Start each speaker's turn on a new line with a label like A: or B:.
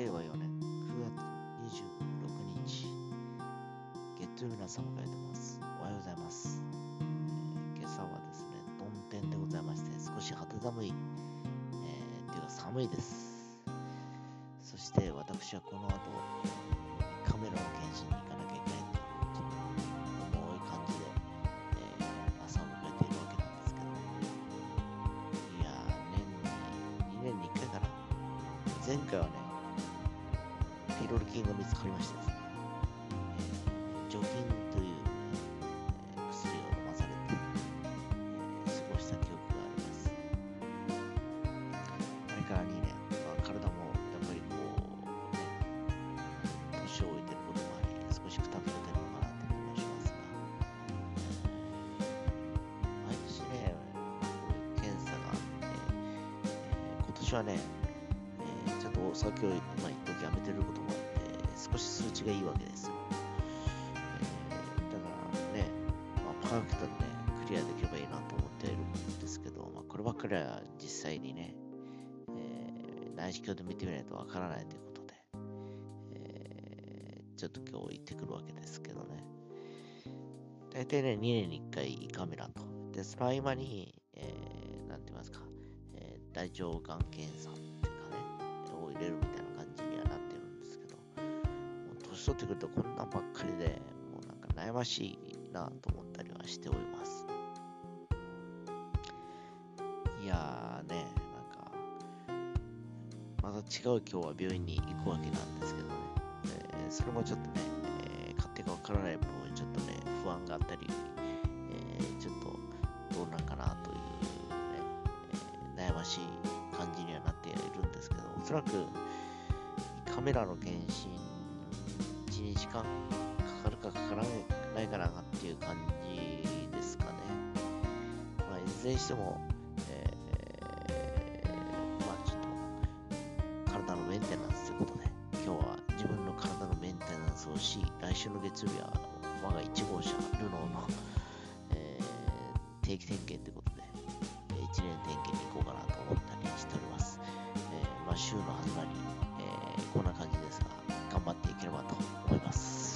A: 令和4年9月26日、月曜日皆さん迎えてます。おはようございます。えー今朝はですね、曇天でございまして、少し肌寒い、えー、っていうか寒いです。そして私はこの後、カメラの検診に行かなきゃいけないっていう、ちょっと重い感じで、えー朝を迎えているわけなんですけど、いやー、年に、2年に1回かな。前回はね、ピロリ菌が見つかりましてですね、えー除菌という、えー薬を飲まされて、えー過ごした記憶があります。あれから2年、まあ、体もやっぱりこう、ね、年を置いてることもあり、少しくたびれてるのかなって気もしますが、毎年ね、検査があって、えー今年はね、お酒を、まあ、一時やめてることもあって、少し数値がいいわけですよ。えーだからね、まあ、パーフェクトでね、クリアできればいいなと思っているんですけど、まあ、こればっかりは実際にね、えー内視鏡で見てみないとわからないということで、えーちょっと今日行ってくるわけですけどね。大体ね、2年に1回胃カメラと。で、その合間に、えー、なんて言いますか、えー大腸がん検査年取ってくるとこんなんばっかりで、もうなんか悩ましいなと思ったりはしております。いやーね、なんか、また違う今日は病院に行くわけなんですけどね、えーそれもちょっとね、えー勝手かわからない分、ちょっとね、不安があったり、えーちょっとどうなんかなというね、えー悩ましい感じにはなっているんですけど、おそらくカメラの検診、間かかるかかからないかなっていう感じですかね。まあ、いずれにしても、えーまあちょっと体のメンテナンスということで、今日は自分の体のメンテナンスをし、来週の月曜日は我が1号車、ルノーの、えー定期点検ということで、1年点検に行こうかなと思ったりしております。えーまあ、週の始まり、えーこんな感じですが、頑張っていければと思います。